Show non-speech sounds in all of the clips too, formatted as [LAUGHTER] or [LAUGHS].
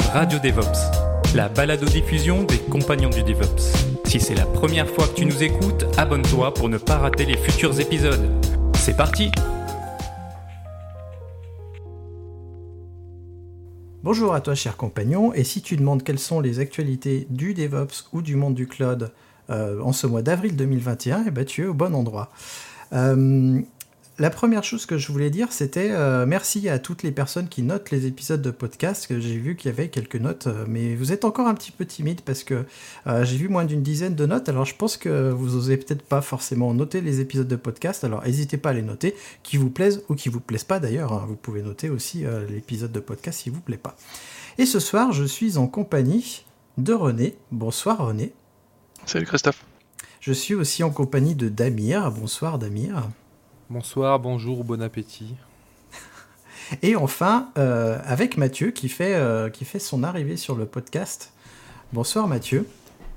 Radio DevOps, la balado-diffusion des compagnons du DevOps. Si c'est la première fois que tu nous écoutes, abonne-toi pour ne pas rater les futurs épisodes. C'est parti! Bonjour à toi, cher compagnon, et si tu demandes quelles sont les actualités du DevOps ou du monde du cloud euh, en ce mois d'avril 2021, eh ben, tu es au bon endroit. Euh, la première chose que je voulais dire, c'était euh, merci à toutes les personnes qui notent les épisodes de podcast, que j'ai vu qu'il y avait quelques notes, euh, mais vous êtes encore un petit peu timide parce que euh, j'ai vu moins d'une dizaine de notes, alors je pense que vous osez peut-être pas forcément noter les épisodes de podcast, alors n'hésitez pas à les noter, qui vous plaisent ou qui vous plaisent pas d'ailleurs, hein. vous pouvez noter aussi l'épisode de podcast s'il vous plaît pas. Et ce soir, je suis en compagnie de René. Bonsoir René. Salut Christophe. Je suis aussi en compagnie de Damir. Bonsoir Damir. Bonsoir, bonjour, bon appétit. [LAUGHS] Et enfin, euh, avec Mathieu qui fait, euh, qui fait son arrivée sur le podcast. Bonsoir Mathieu.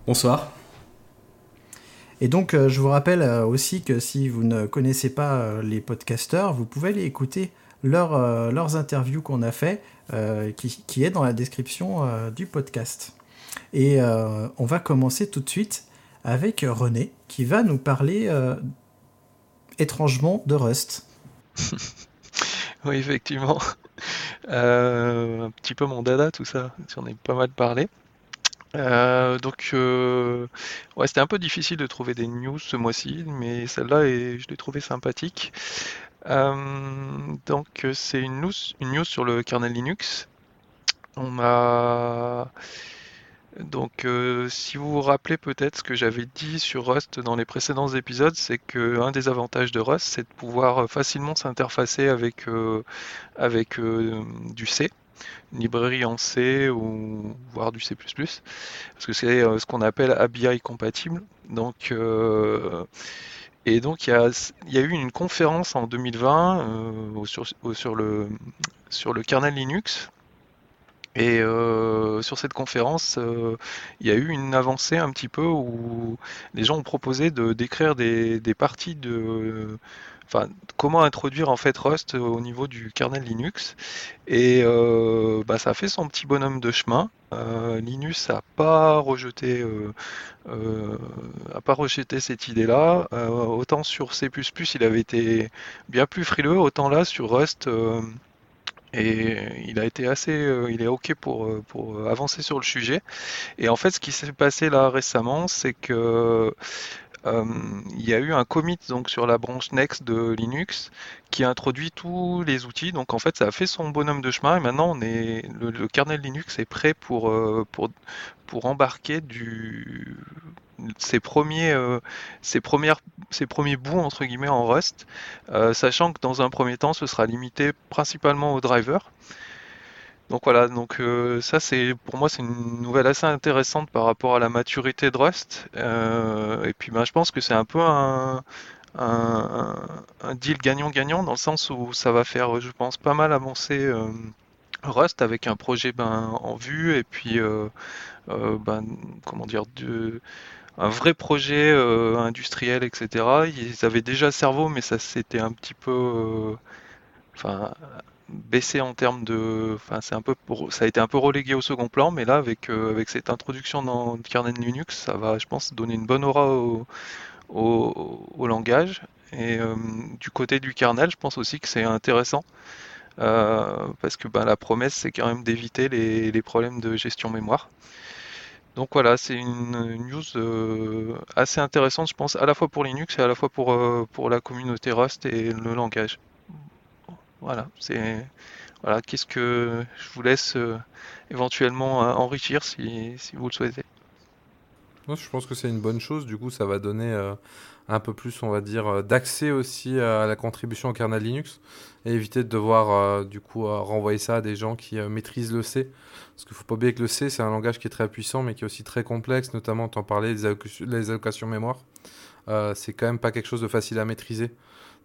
Bonsoir. Et donc, euh, je vous rappelle aussi que si vous ne connaissez pas les podcasteurs, vous pouvez aller écouter leur, leurs interviews qu'on a fait, qui, qui, est dans la description du podcast. Et on va commencer tout de suite avec René, qui va nous parler étrangement de Rust. [LAUGHS] oui, effectivement. Euh, un petit peu mon dada, tout ça. J'en ai pas mal parlé. Euh, donc, euh, ouais, c'était un peu difficile de trouver des news ce mois-ci, mais celle-là, je l'ai trouvée sympathique. donc, c'est une news, une news sur le kernel Linux. On a donc, euh, si vous vous rappelez peut-être ce que j'avais dit sur Rust dans les précédents épisodes, c'est que un des avantages de Rust, c'est de pouvoir euh, facilement s'interfacer avec, euh, avec du C, une librairie en C ou voire du C++, parce que c'est ce qu'on appelle ABI compatible. Donc, et donc, il y, a, eu une conférence en 2020 sur, sur, le, sur le kernel Linux et euh, sur cette conférence, euh, il y a eu une avancée un petit peu où les gens ont proposé de décrire des, parties de, comment introduire en fait Rust au niveau du kernel Linux. Et euh, bah, ça a fait son petit bonhomme de chemin. Linux n'a pas rejeté, a pas rejeté cette idée-là. autant sur C++, il avait été bien plus frileux, autant là sur Rust. Et il a été assez, euh, il est ok pour, euh, pour avancer sur le sujet. Et en fait, ce qui s'est passé là récemment, c'est que euh, il y a eu un commit donc sur la branche Next de Linux qui a introduit tous les outils. Donc en fait, ça a fait son bonhomme de chemin et maintenant on est le, kernel Linux est prêt pour pour pour embarquer du ses premiers, euh, premières, premiers bouts entre guillemets en Rust, euh, sachant que dans un premier temps, ce sera limité principalement aux drivers. Donc voilà, donc euh, ça c'est pour moi c'est une nouvelle assez intéressante par rapport à la maturité de Rust. et puis ben, je pense que c'est un peu un deal gagnant-gagnant dans le sens où ça va faire, je pense, pas mal avancer Rust avec un projet ben, en vue et puis ben, comment dire de un vrai projet euh, industriel, etc. Ils avaient déjà cerveau, mais ça s'était un petit peu, euh, enfin, baissé en termes de, enfin, c'est un peu, ça a été un peu relégué au second plan, mais là, avec euh, avec cette introduction dans le kernel Linux, ça va, je pense, donner une bonne aura au, au, langage. Et du côté du kernel, je pense aussi que c'est intéressant. parce que ben, la promesse, c'est quand même d'éviter les, les problèmes de gestion mémoire. Donc voilà, c'est une, news euh, assez intéressante, je pense, à la fois pour Linux et à la fois pour, euh, pour la communauté Rust et le langage. Voilà, c'est voilà, qu'est-ce que je vous laisse euh, éventuellement enrichir si, si, vous le souhaitez. je pense que c'est une bonne chose. Du coup, ça va donner un peu plus, on va dire, euh, d'accès aussi à la contribution au kernel Linux et éviter de devoir, euh, du coup, renvoyer ça à des gens qui maîtrisent le C. Parce qu'il ne faut pas oublier que le C, c'est un langage qui est très puissant, mais qui est aussi très complexe, notamment, en parlais, les allocations mémoire. c'est quand même pas quelque chose de facile à maîtriser.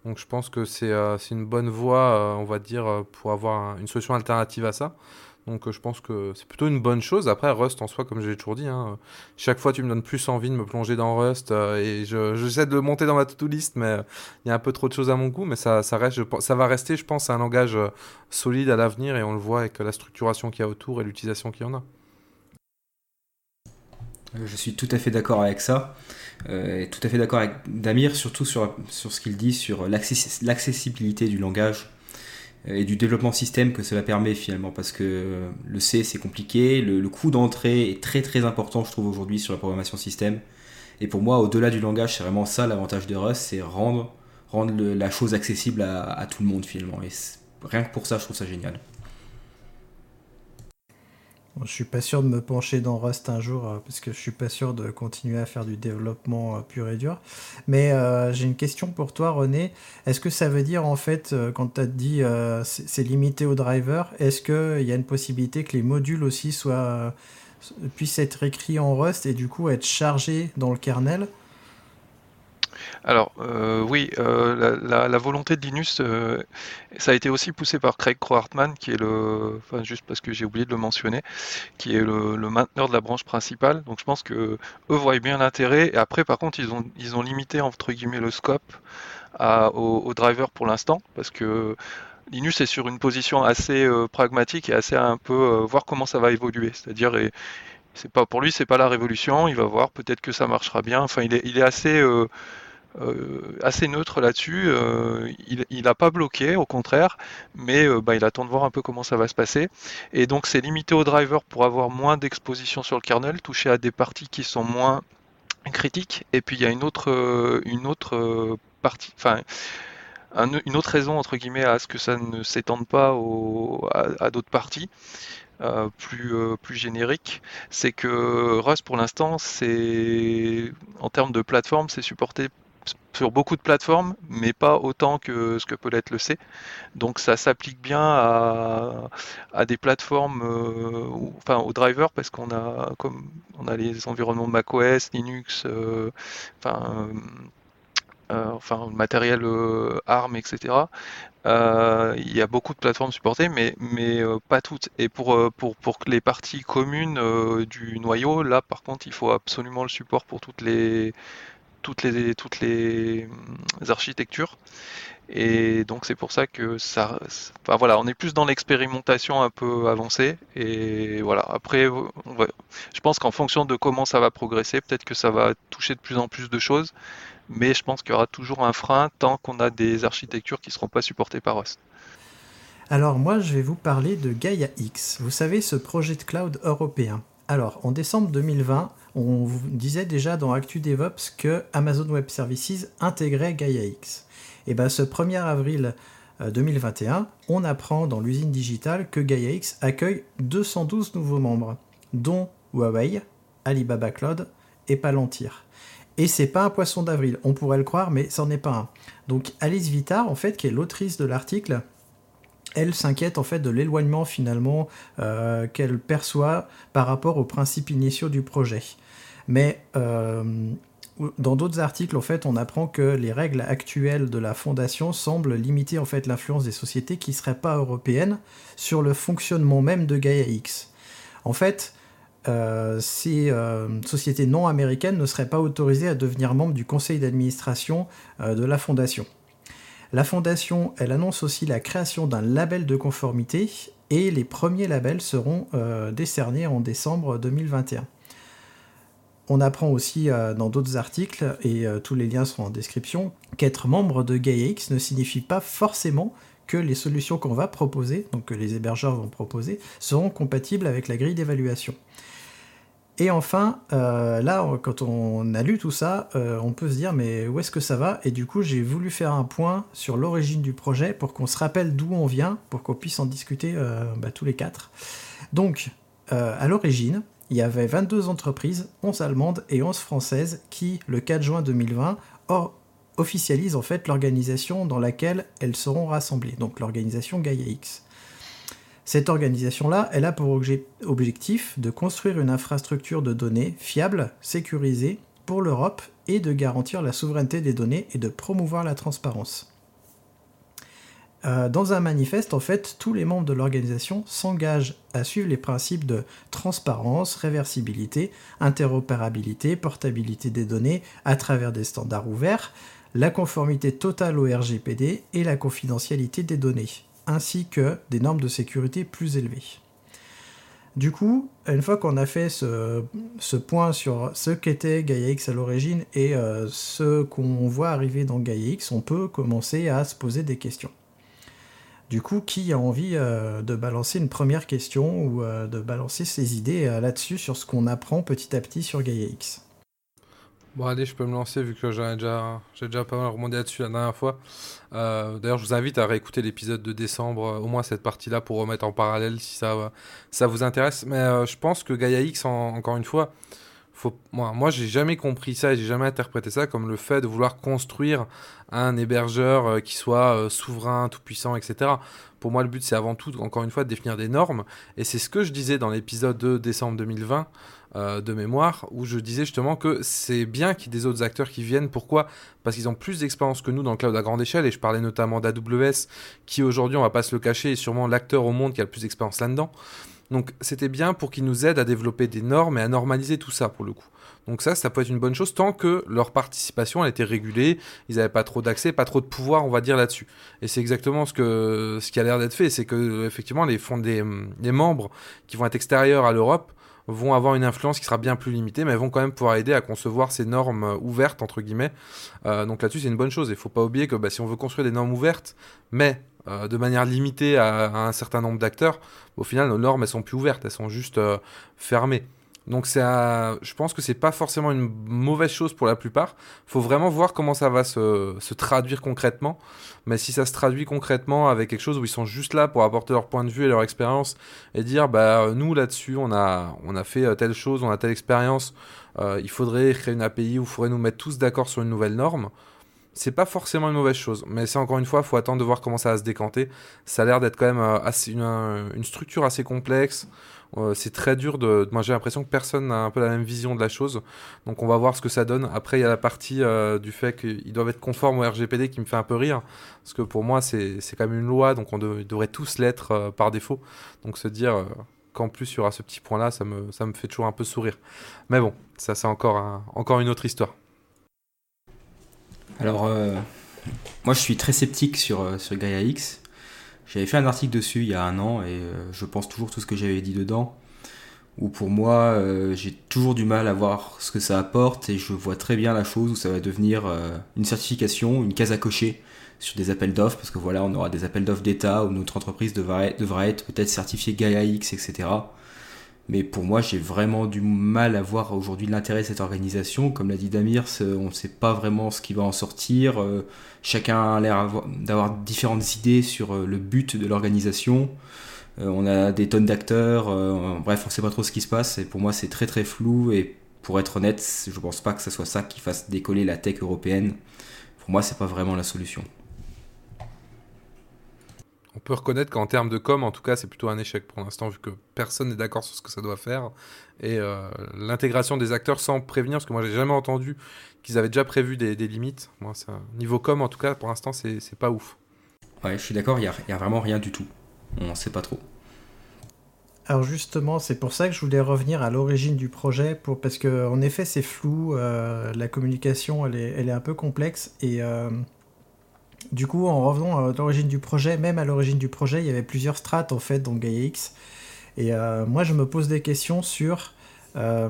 Donc je pense que c'est une bonne voie, on va dire, pour avoir une solution alternative à ça. Donc euh, je pense que c'est plutôt une bonne chose. Après, Rust en soi, comme j'ai toujours dit, hein, chaque fois tu me donnes plus envie de me plonger dans Rust euh, et j'essaie de le monter dans ma to-do list, mais euh, il y a un peu trop de choses à mon goût. Mais ça, ça, reste, ça va rester, je pense, un langage solide à l'avenir et on le voit avec la structuration qu'il y a autour et l'utilisation qu'il y en a. Je suis tout à fait d'accord avec ça. et tout à fait d'accord avec Damir, surtout sur, sur ce qu'il dit sur l'accessibilité du langage et du développement système que cela permet finalement parce que le C c'est compliqué, le, coût d'entrée est très très important je trouve aujourd'hui sur la programmation système et pour moi au-delà du langage c'est vraiment ça l'avantage de Rust c'est rendre, rendre la chose accessible à, à, tout le monde finalement et rien que pour ça je trouve ça génial. Je suis pas sûr de me pencher dans Rust un jour euh, parce que je suis pas sûr de continuer à faire du développement euh, pur et dur. Mais euh, j'ai une question pour toi, René. Est-ce que ça veut dire en fait, quand tu as dit c'est limité au driver, est-ce qu'il y a une possibilité que les modules aussi soient puissent être écrits en Rust et du coup être chargés dans le kernel? Alors euh, oui, euh, la, volonté de Linus, euh, ça a été aussi poussé par Craig Croartman, qui est le, enfin juste parce que j'ai oublié de le mentionner, qui est le, mainteneur de la branche principale. Donc je pense que eux voient bien l'intérêt. Et après, par contre, ils ont ils ont limité entre guillemets le scope au, driver pour l'instant, parce que Linus est sur une position assez pragmatique et assez un peu voir comment ça va évoluer. C'est-à-dire c'est pas pour lui, c'est pas la révolution. Il va voir peut-être que ça marchera bien. Enfin, il est, il est assez assez neutre là-dessus. Euh, il n'a pas bloqué, au contraire, mais euh, bah, il attend de voir un peu comment ça va se passer. Et donc c'est limité au driver pour avoir moins d'exposition sur le kernel, toucher à des parties qui sont moins critiques. Et puis il y a une autre, une autre partie, enfin une autre raison entre guillemets à ce que ça ne s'étende pas à, d'autres parties. plus, plus génériques, c'est que Rust pour l'instant, c'est en termes de plateforme, c'est supporté sur beaucoup de plateformes, mais pas autant que ce que peut l'être le C. Donc ça s'applique bien à, des plateformes, euh, enfin aux drivers, parce qu'on a comme on a les environnements macOS, Linux, euh, enfin, euh, matériel ARM, etc. il y a beaucoup de plateformes supportées, mais, pas toutes. Et pour, pour les parties communes du noyau, là par contre, il faut absolument le support pour toutes les toutes les, toutes les euh, architectures. Et donc c'est pour ça que ça, enfin voilà, on est plus dans l'expérimentation un peu avancée. Et voilà, après, je pense qu'en fonction de comment ça va progresser, peut-être que ça va toucher de plus en plus de choses. Mais je pense qu'il y aura toujours un frein tant qu'on a des architectures qui ne seront pas supportées par Rust. Alors moi, je vais vous parler de Gaia X. Vous savez, ce projet de cloud européen. Alors, en décembre 2020, on vous disait déjà dans Actu DevOps que Amazon Web Services intégrait GaiaX. Et bien ce 1er avril 2021, euh, on apprend dans l'usine digitale que GaiaX accueille 212 nouveaux membres, dont Huawei, Alibaba Cloud et Palantir. Et c'est pas un poisson d'avril, on pourrait le croire, mais c'en est pas un. Donc Alice Vitar, en fait, qui est l'autrice de l'article, elle s'inquiète en fait de l'éloignement finalement euh, qu'elle perçoit par rapport aux principes initiaux du projet. Mais euh, dans d'autres articles, on apprend que les règles actuelles de la fondation semblent limiter en fait l'influence des sociétés qui ne seraient pas européennes sur le fonctionnement même de Gaia X. En fait, euh, ces sociétés non américaines ne seraient pas autorisées à devenir membres du conseil d'administration de la fondation. La fondation, elle annonce aussi la création d'un label de conformité et les premiers labels seront euh, décernés en décembre 2021. On apprend aussi euh, dans d'autres articles, et euh, tous les liens seront en description, qu'être membre de GaiaX ne signifie pas forcément que les solutions qu'on va proposer, donc que les hébergeurs vont proposer, seront compatibles avec la grille d'évaluation. Et enfin, euh, là, quand on a lu tout ça, euh, on peut se dire mais où est-ce que ça va? Et du coup, j'ai voulu faire un point sur l'origine du projet pour qu'on se rappelle d'où on vient, pour qu'on puisse en discuter euh, bah, tous les quatre. Donc, à l'origine, il y avait 22 entreprises, 11 allemandes et 11 françaises, qui, le 4 juin 2020, officialisent en fait l'organisation dans laquelle elles seront rassemblées, donc l'organisation Gaia X. Cette organisation-là, elle a pour objectif de construire une infrastructure de données fiable, sécurisée pour l'Europe et de garantir la souveraineté des données et de promouvoir la transparence. Euh, dans un manifeste, en fait, tous les membres de l'organisation s'engagent à suivre les principes de transparence, réversibilité, interopérabilité, portabilité des données à travers des standards ouverts, la conformité totale au RGPD et la confidentialité des données ainsi que des normes de sécurité plus élevées. Du coup, une fois qu'on a fait ce, point sur ce qu'était GaiaX à l'origine et euh, ce qu'on voit arriver dans GaiaX, on peut commencer à se poser des questions. Du coup, qui a envie euh, de balancer une première question ou euh, de balancer ses idées là-dessus sur ce qu'on apprend petit à petit sur GaiaX Bon, allez, je peux me lancer vu que j'ai déjà, déjà pas mal remonté là-dessus la dernière fois. Euh, d'ailleurs, je vous invite à réécouter l'épisode de décembre, euh, au moins cette partie-là, pour remettre en parallèle si ça, ça vous intéresse. Mais euh, je pense que Gaia X, encore une fois, moi, moi j'ai jamais compris ça et j'ai jamais interprété ça comme le fait de vouloir construire un hébergeur qui soit souverain, tout puissant, etc. Pour moi, le but, c'est avant tout, encore une fois, de définir des normes. Et c'est ce que je disais dans l'épisode de décembre 2020. Euh, de mémoire, où je disais justement que c'est bien qu'il y ait des autres acteurs qui viennent. Pourquoi? Parce qu'ils ont plus d'expérience que nous dans le cloud à grande échelle, et je parlais notamment d'AWS, qui aujourd'hui, on va pas se le cacher, est sûrement l'acteur au monde qui a le plus d'expérience là-dedans. Donc c'était bien pour qu'ils nous aident à développer des normes et à normaliser tout ça pour le coup. Donc ça, ça peut être une bonne chose tant que leur participation a été régulée, ils n'avaient pas trop d'accès, pas trop de pouvoir, on va dire là-dessus. Et c'est exactement ce que ce qui a l'air d'être fait, c'est que effectivement les fonds des membres qui vont être extérieurs à l'Europe vont avoir une influence qui sera bien plus limitée, mais elles vont quand même pouvoir aider à concevoir ces normes euh, ouvertes, entre guillemets. Euh, donc là-dessus, c'est une bonne chose. Il ne faut pas oublier que bah, si on veut construire des normes ouvertes, mais euh, de manière limitée à, un certain nombre d'acteurs, au final, nos normes, elles sont plus ouvertes, elles sont juste fermées. Donc je pense que c'est pas forcément une mauvaise chose pour la plupart. Faut vraiment voir comment ça va se, se, traduire concrètement. Mais si ça se traduit concrètement avec quelque chose où ils sont juste là pour apporter leur point de vue et leur expérience et dire bah nous là-dessus on a on a fait euh, telle chose, on a telle expérience, euh, il faudrait créer une API ou il faudrait nous mettre tous d'accord sur une nouvelle norme. C'est pas forcément une mauvaise chose, mais c'est encore une fois, faut attendre de voir comment ça va se décanter. Ça a l'air d'être quand même euh, assez, une structure assez complexe. Euh, c'est très dur de. Moi, j'ai l'impression que personne n'a un peu la même vision de la chose. Donc, on va voir ce que ça donne. Après, il y a la partie euh, du fait qu'ils doivent être conformes au RGPD qui me fait un peu rire. Parce que pour moi, c'est quand même une loi, donc on devrait tous l'être euh, par défaut. Donc, se dire qu'en plus, il y aura ce petit point-là, ça me, ça me fait toujours un peu sourire. Mais bon, ça, c'est encore, encore une autre histoire. Alors, moi, je suis très sceptique sur, sur Gaia X. J'avais fait un article dessus il y a un an et euh, je pense toujours tout ce que j'avais dit dedans. Où pour moi, euh, j'ai toujours du mal à voir ce que ça apporte et je vois très bien la chose où ça va devenir euh, une certification, une case à cocher sur des appels d'offres parce que voilà, on aura des appels d'offres d'État où notre entreprise devra devra être peut-être certifiée Gaia X, etc. Mais pour moi, j'ai vraiment du mal à voir aujourd'hui l'intérêt de cette organisation. Comme l'a dit Damir, on ne sait pas vraiment ce qui va en sortir. Euh, chacun a l'air d'avoir différentes idées sur euh, le but de l'organisation. Euh, on a des tonnes d'acteurs. bref, on ne sait pas trop ce qui se passe. Et pour moi, c'est très très flou. Et pour être honnête, je ne pense pas que ce soit ça qui fasse décoller la tech européenne. Pour moi, c'est pas vraiment la solution on peut reconnaître qu'en termes de com, en tout cas, c'est plutôt un échec pour l'instant, vu que personne n'est d'accord sur ce que ça doit faire. Et euh, l'intégration des acteurs sans prévenir, parce que moi, j'ai jamais entendu qu'ils avaient déjà prévu des, limites. Moi, niveau com, en tout cas, pour l'instant, c'est pas ouf. Ouais, je suis d'accord, il n'y a, vraiment rien du tout. On ne sait pas trop. Alors justement, c'est pour ça que je voulais revenir à l'origine du projet, pour, parce qu'en effet, c'est flou, euh, la communication, elle est, elle est, un peu complexe, et... Euh, du coup, en revenant à l'origine du projet, même à l'origine du projet, il y avait plusieurs strates en fait dans GaiaX. Et euh, moi, je me pose des questions sur euh,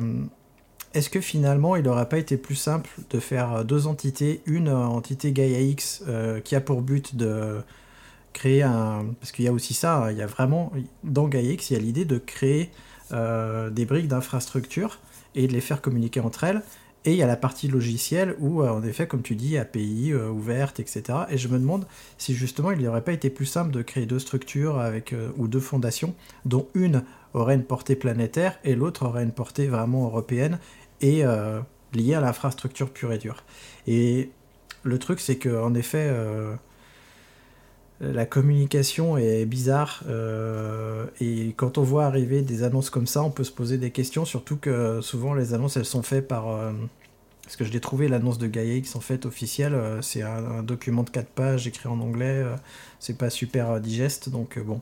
est-ce que finalement, il n'aurait pas été plus simple de faire deux entités Une entité GaiaX euh, qui a pour but de créer un. Parce qu'il y a aussi ça, hein, il y a vraiment. Dans GaiaX, il y a l'idée de créer des briques d'infrastructure et de les faire communiquer entre elles. Et il y a la partie logicielle où, euh, en effet, comme tu dis, API euh, ouverte, etc. Et je me demande si justement il n'aurait pas été plus simple de créer deux structures avec, euh, ou deux fondations, dont une aurait une portée planétaire et l'autre aurait une portée vraiment européenne et liée à l'infrastructure pure et dure. Et le truc, c'est que en effet, la communication est bizarre euh, et quand on voit arriver des annonces comme ça, on peut se poser des questions, surtout que souvent les annonces elles sont faites par parce que je l'ai trouvé, l'annonce de Gaia X en fait officielle, c'est un, document de 4 pages écrit en anglais, c'est pas super digeste, donc bon,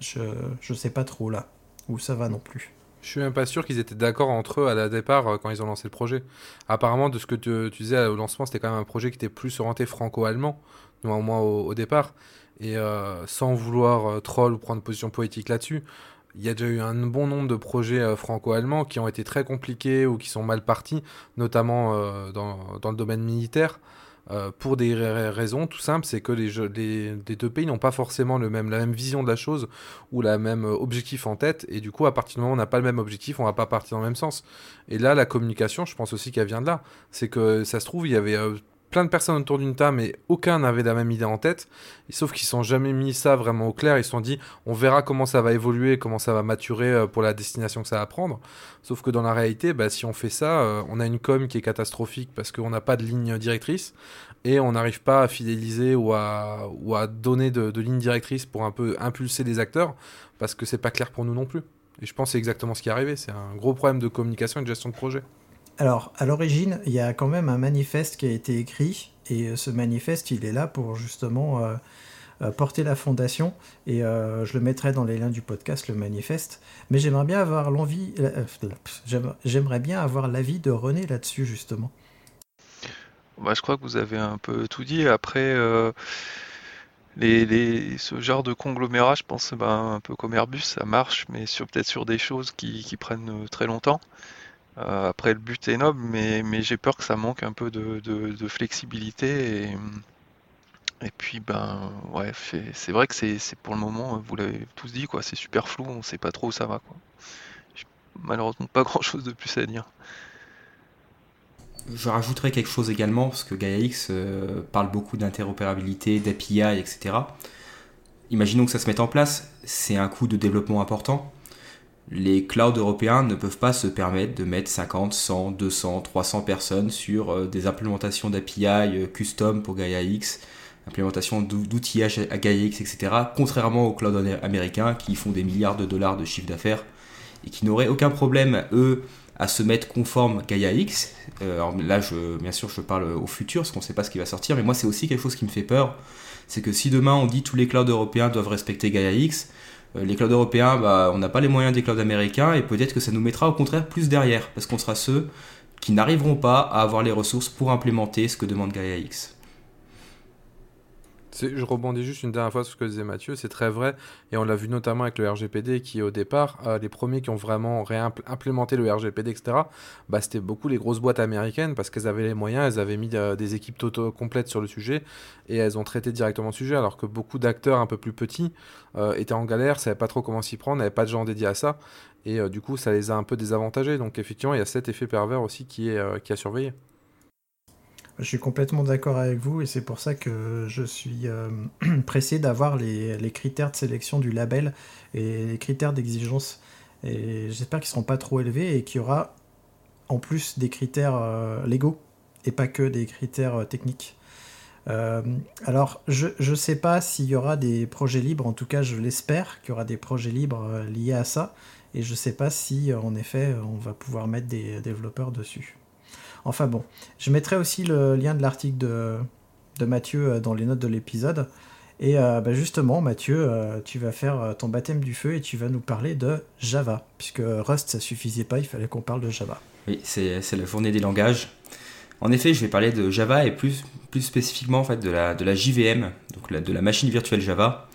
je, je sais pas trop là où ça va non plus. Je suis même pas sûr qu'ils étaient d'accord entre eux à la départ euh, quand ils ont lancé le projet. Apparemment, de ce que tu, disais au lancement, c'était quand même un projet qui était plus orienté franco-allemand, au moins au, départ. Et euh, sans vouloir euh, troll ou prendre position politique là-dessus, il y a déjà eu un bon nombre de projets franco-allemands qui ont été très compliqués ou qui sont mal partis, notamment dans, le domaine militaire. Euh, pour des raisons tout simples, c'est que les, deux pays n'ont pas forcément la même vision de la chose ou la même euh, objectif en tête, et du coup, à partir du moment où on n'a pas le même objectif, on va pas partir dans le même sens. Et là, la communication, je pense aussi qu'elle vient de là. C'est que ça se trouve, il y avait euh, plein de personnes autour d'une table, mais aucun n'avait la même idée en tête. Sauf qu'ils sont jamais mis ça vraiment au clair. Ils se sont dit, on verra comment ça va évoluer, comment ça va maturer euh, pour la destination que ça va prendre. Sauf que dans la réalité, bah, si on fait ça, euh, on a une com qui est catastrophique parce qu'on n'a pas de ligne directrice et on n'arrive pas à fidéliser ou à, donner de, ligne directrice pour un peu impulser des acteurs parce que c'est pas clair pour nous non plus. Et je pense que c'est exactement ce qui est arrivé. C'est un gros problème de communication et de gestion de projet. Alors, à l'origine, il y a quand même un manifeste qui a été écrit, et euh, ce manifeste, il est là pour justement euh, euh, porter la fondation, et je le mettrai dans les liens du podcast, le manifeste. Mais j'aimerais bien avoir l'envie, j'aimerais bien avoir l'avis de René là-dessus, justement. Bah, je crois que vous avez un peu tout dit. Après, ce genre de conglomérat, je pense, ben, un peu comme Airbus, ça marche, mais sur peut-être sur des choses qui prennent très longtemps. Euh, après, le but est noble, mais, j'ai peur que ça manque un peu de, flexibilité. Et, puis, ben, ouais, c'est vrai que c'est pour le moment, vous l'avez tous dit, quoi, c'est super flou, on sait pas trop où ça va. Quoi. Malheureusement, pas [LAUGHS] grand chose de plus à dire. Je rajouterais quelque chose également, parce que Gaia X euh, parle beaucoup d'interopérabilité, d'API, etc. Imaginons que ça se mette en place, c'est un coût de développement important les clouds européens ne peuvent pas se permettre de mettre 50, 100, 200, 300 personnes sur euh, des implémentations d'API euh, custom pour Gaia X, implémentation d'outillage à Gaia X, etc. Contrairement aux clouds américains qui font des milliards de dollars de chiffre d'affaires et qui n'auraient aucun problème, eux, à se mettre conforme Gaia X. Euh, alors là, je, bien sûr, je parle au futur, parce qu'on ne sait pas ce qui va sortir, mais moi, c'est aussi quelque chose qui me fait peur. C'est que si demain on dit tous les clouds européens doivent respecter Gaia X, euh, les clouds européens, bah, on n'a pas les moyens des clouds américains et peut-être que ça nous mettra au contraire plus derrière parce qu'on sera ceux qui n'arriveront pas à avoir les ressources pour implémenter ce que demande Gaia X. Je rebondis juste une dernière fois sur ce que disait Mathieu, c'est très vrai, et on l'a vu notamment avec le RGPD qui au départ, euh, les premiers qui ont vraiment implémenté le RGPD, etc., bah, c'était beaucoup les grosses boîtes américaines parce qu'elles avaient les moyens, elles avaient mis euh, des équipes complètes sur le sujet, et elles ont traité directement le sujet, alors que beaucoup d'acteurs un peu plus petits euh, étaient en galère, savaient pas trop comment s'y prendre, n'avaient pas de gens dédiés à ça, et du coup ça les a un peu désavantagés, donc effectivement il y a cet effet pervers aussi qui est qui a surveillé. Je suis complètement d'accord avec vous et c'est pour ça que je suis euh, [CLEARS THROAT] pressé d'avoir les, critères de sélection du label et les critères d'exigence. Et j'espère qu'ils ne seront pas trop élevés et qu'il y aura en plus des critères euh, légaux et pas que des critères euh, techniques. alors, je ne sais pas s'il y aura des projets libres, en tout cas je l'espère qu'il y aura des projets libres liés à ça, et je ne sais pas si en effet on va pouvoir mettre des développeurs dessus. Enfin bon, je mettrai aussi le lien de l'article de, Mathieu euh, dans les notes de l'épisode. Et euh, bah, justement, Mathieu, euh, tu vas faire ton baptême du feu et tu vas nous parler de Java, puisque Rust, ça suffisait pas, il fallait qu'on parle de Java. Oui, c'est la journée des langages. En effet, je vais parler de Java et plus, spécifiquement en fait, de, la, de la JVM, donc de la machine virtuelle Java.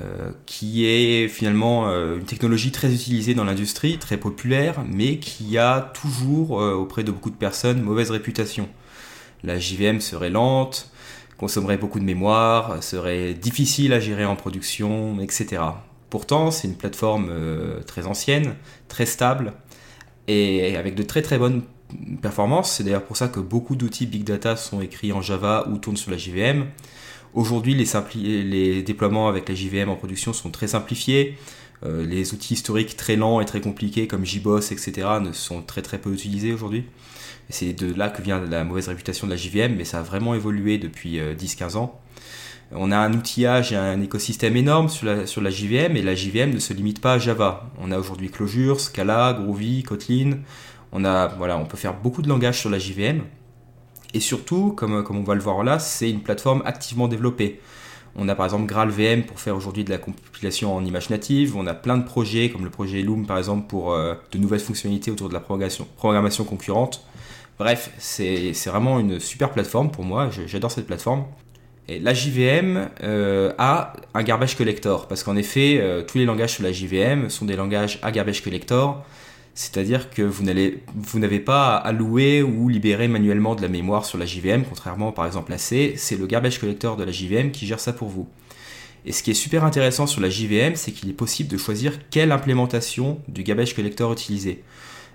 Euh, qui est finalement euh, une technologie très utilisée dans l'industrie, très populaire, mais qui a toujours, euh, auprès de beaucoup de personnes, mauvaise réputation. La JVM serait lente, consommerait beaucoup de mémoire, serait difficile à gérer en production, etc. Pourtant, c'est une plateforme très ancienne, très stable, et avec de très très bonnes performances. C'est d'ailleurs pour ça que beaucoup d'outils Big Data sont écrits en Java ou tournent sur la JVM. Aujourd'hui, les, déploiements avec la JVM en production sont très simplifiés. les outils historiques très lents et très compliqués comme JBoss, etc., ne sont très très peu utilisés aujourd'hui. C'est de là que vient la mauvaise réputation de la JVM, mais ça a vraiment évolué depuis 10-15 ans. On a un outillage et un écosystème énorme sur la, sur la JVM, et la JVM ne se limite pas à Java. On a aujourd'hui Clojure, Scala, Groovy, Kotlin. On, a, voilà, on peut faire beaucoup de langages sur la JVM. Et surtout, comme, comme on va le voir là, c'est une plateforme activement développée. On a par exemple GraalVM pour faire aujourd'hui de la compilation en image native. On a plein de projets, comme le projet Loom par exemple, pour euh, de nouvelles fonctionnalités autour de la programmation, concurrente. Bref, c'est vraiment une super plateforme pour moi. J'adore cette plateforme. Et la JVM euh, a un garbage collector, parce qu'en effet, euh, tous les langages sur la JVM sont des langages à garbage collector, c'est-à-dire que vous n'avez pas à allouer ou libérer manuellement de la mémoire sur la JVM, contrairement par exemple à C, c'est le garbage collector de la JVM qui gère ça pour vous. Et ce qui est super intéressant sur la JVM, c'est qu'il est possible de choisir quelle implémentation du garbage collector utiliser.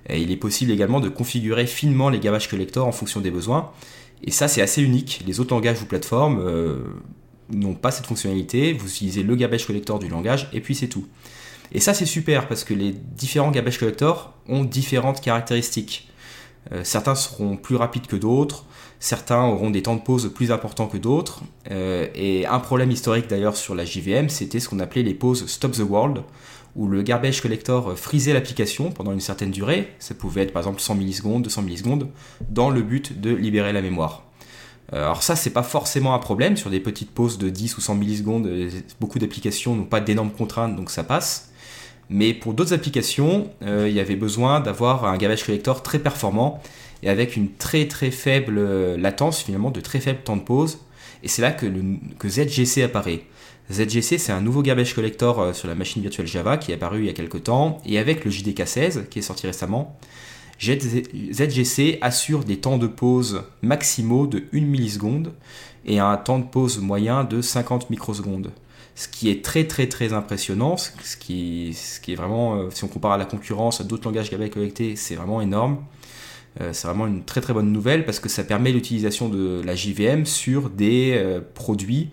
Et il est possible également de configurer finement les garbage collector en fonction des besoins. Et ça, c'est assez unique. Les autres langages ou plateformes euh, n'ont pas cette fonctionnalité. Vous utilisez le garbage collector du langage et puis c'est tout. Et ça, c'est super parce que les différents garbage collectors ont différentes caractéristiques. Euh, certains seront plus rapides que d'autres, certains auront des temps de pause plus importants que d'autres. Euh, et un problème historique d'ailleurs sur la JVM, c'était ce qu'on appelait les pauses Stop the World, où le garbage collector frisait l'application pendant une certaine durée, ça pouvait être par exemple 100 millisecondes, 200 millisecondes, dans le but de libérer la mémoire. Euh, alors ça, c'est pas forcément un problème sur des petites pauses de 10 ou 100 millisecondes. Beaucoup d'applications n'ont pas d'énormes contraintes, donc ça passe. Mais pour d'autres applications, euh, il y avait besoin d'avoir un garbage collector très performant et avec une très très faible latence, finalement, de très faible temps de pause. Et c'est là que ZGC apparaît. ZGC, c'est un nouveau garbage collector euh, sur la machine virtuelle Java qui est apparu il y a quelques temps, et avec le JDK 16 qui est sorti récemment, ZGC assure des temps de pause maximaux de 1 milliseconde et un temps de pause moyen de 50 microsecondes. Ce qui est très très très impressionnant, ce qui, est vraiment, euh, si on compare à la concurrence, à d'autres langages garbage collectés, c'est vraiment énorme. Euh, c'est vraiment une très très bonne nouvelle parce que ça permet l'utilisation de la JVM sur des produits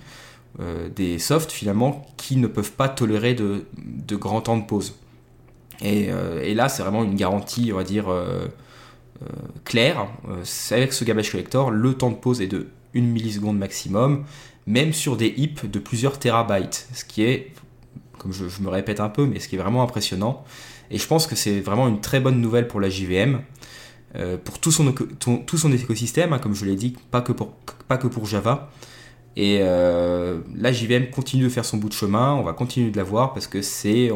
euh, des softs finalement qui ne peuvent pas tolérer de, grands temps de pause. Et, là, c'est vraiment une garantie, on va dire, claire. avec ce garbage collector, le temps de pause est de 1 milliseconde maximum, même sur des hips de plusieurs terabytes, ce qui est, comme je, me répète un peu, mais ce qui est vraiment impressionnant. Et je pense que c'est vraiment une très bonne nouvelle pour la JVM. pour tout son, tout son écosystème, hein, comme je l'ai dit, pas que pour, pas que pour Java. Et euh, la JVM continue de faire son bout de chemin, on va continuer de la voir parce que c'est,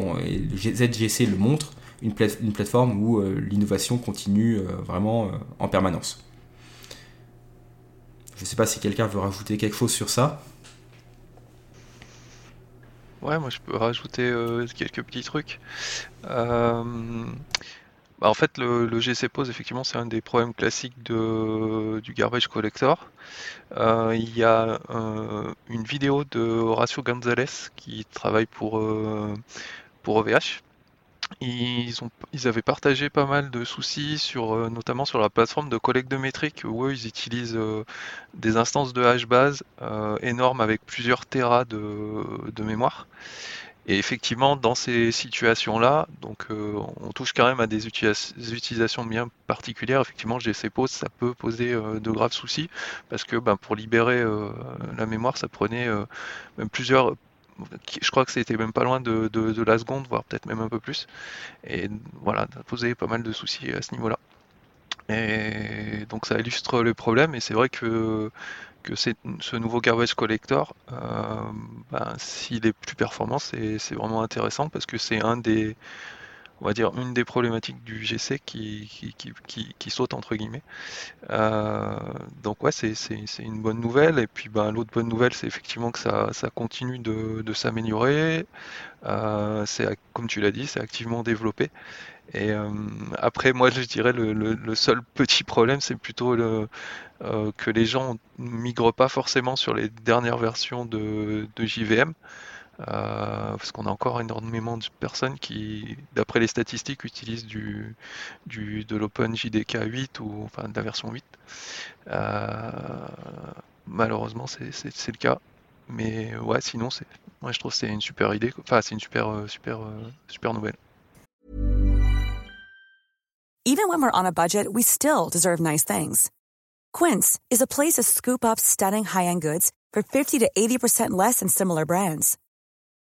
ZGC le montre, une, plateforme où euh, l'innovation continue euh, vraiment euh, en permanence. Je sais pas si quelqu'un veut rajouter quelque chose sur ça. Ouais, moi je peux rajouter quelques petits trucs. Bah, en fait, le, GC Pose, effectivement, c'est un des problèmes classiques du garbage collector. Euh, il y a euh, une vidéo de Horacio Gonzalez qui travaille pour, euh, pour OVH. Ils, avaient partagé pas mal de soucis, sur, notamment sur la plateforme de collecte de métriques, où eux, ils utilisent des instances de HBase énormes avec plusieurs terras de, mémoire. Et effectivement, dans ces situations-là, donc euh, on touche quand même à des, utilisations bien particulières. Effectivement, GC ça peut poser euh, de graves soucis parce que ben, pour libérer euh, la mémoire, ça prenait même plusieurs. Je crois que c'était même pas loin de, la seconde, voire peut-être même un peu plus. Et voilà, ça posait pas mal de soucis à ce niveau-là. Et donc ça illustre le problème. Et c'est vrai que que ce nouveau garbage collector, euh, ben, s'il est plus performant, c'est vraiment intéressant parce que c'est un des, on va dire, une des problématiques du GC qui, qui, saute entre guillemets. Euh, donc ouais, c'est une bonne nouvelle. Et puis ben, l'autre bonne nouvelle, c'est effectivement que ça, continue de, s'améliorer. Euh, c'est comme tu l'as dit, c'est activement développé. Et euh, après, moi, je dirais le, le, seul petit problème, c'est plutôt que les gens migrent pas forcément sur les dernières versions de, de JVM. Euh, parce qu'on a encore énormément de personnes qui, d'après les statistiques, utilisent du, du de l'OpenJDK 8 ou enfin de la version 8. malheureusement, c'est le cas. Mais ouais, sinon, moi je trouve que c'est une super idée. Enfin, c'est une super, euh, super, euh, super nouvelle. Even when we're on a budget, we still deserve nice things. Quince is a place to scoop up stunning high-end goods for 50 to 80% less than similar brands.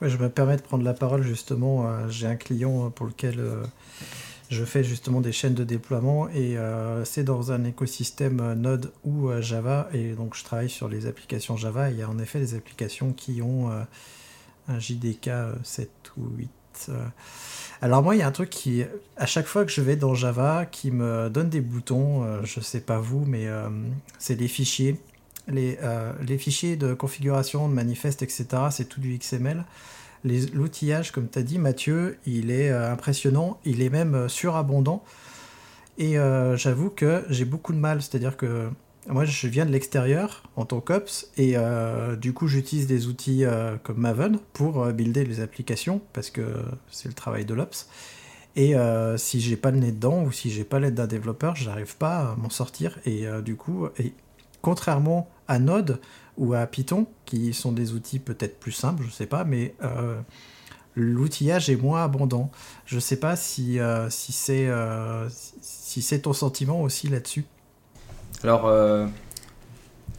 Ouais, je me permets de prendre la parole justement. euh, J'ai un client pour lequel euh, je fais justement des chaînes de déploiement et euh, c'est dans un écosystème euh, Node ou euh, Java et donc je travaille sur les applications Java. Et il y a en effet des applications qui ont euh, un JDK euh, 7 ou 8. euh. Alors moi, il y a un truc qui, à chaque fois que je vais dans Java, qui me donne des boutons, euh, je sais pas vous, mais euh, c'est les fichiers. Les, euh, les fichiers de configuration, de manifeste, etc., c'est tout du XML. L'outillage, comme tu as dit, Mathieu, il est euh, impressionnant, il est même euh, surabondant. Et j'avoue que j'ai beaucoup de mal, c'est-à-dire que moi je viens de l'extérieur en tant qu'ops, et du coup j'utilise des outils comme Maven pour builder les applications, parce que c'est le travail de l'ops. Et si j'ai pas le nez dedans, ou si j'ai pas l'aide d'un développeur, j'arrive pas à m'en sortir. Et du coup, et contrairement à Node ou à Python, qui sont des outils peut-être plus simples, je sais pas, mais euh, l'outillage est moins abondant. Je sais pas si, euh, si c'est euh, si c'est ton sentiment aussi là-dessus. Alors,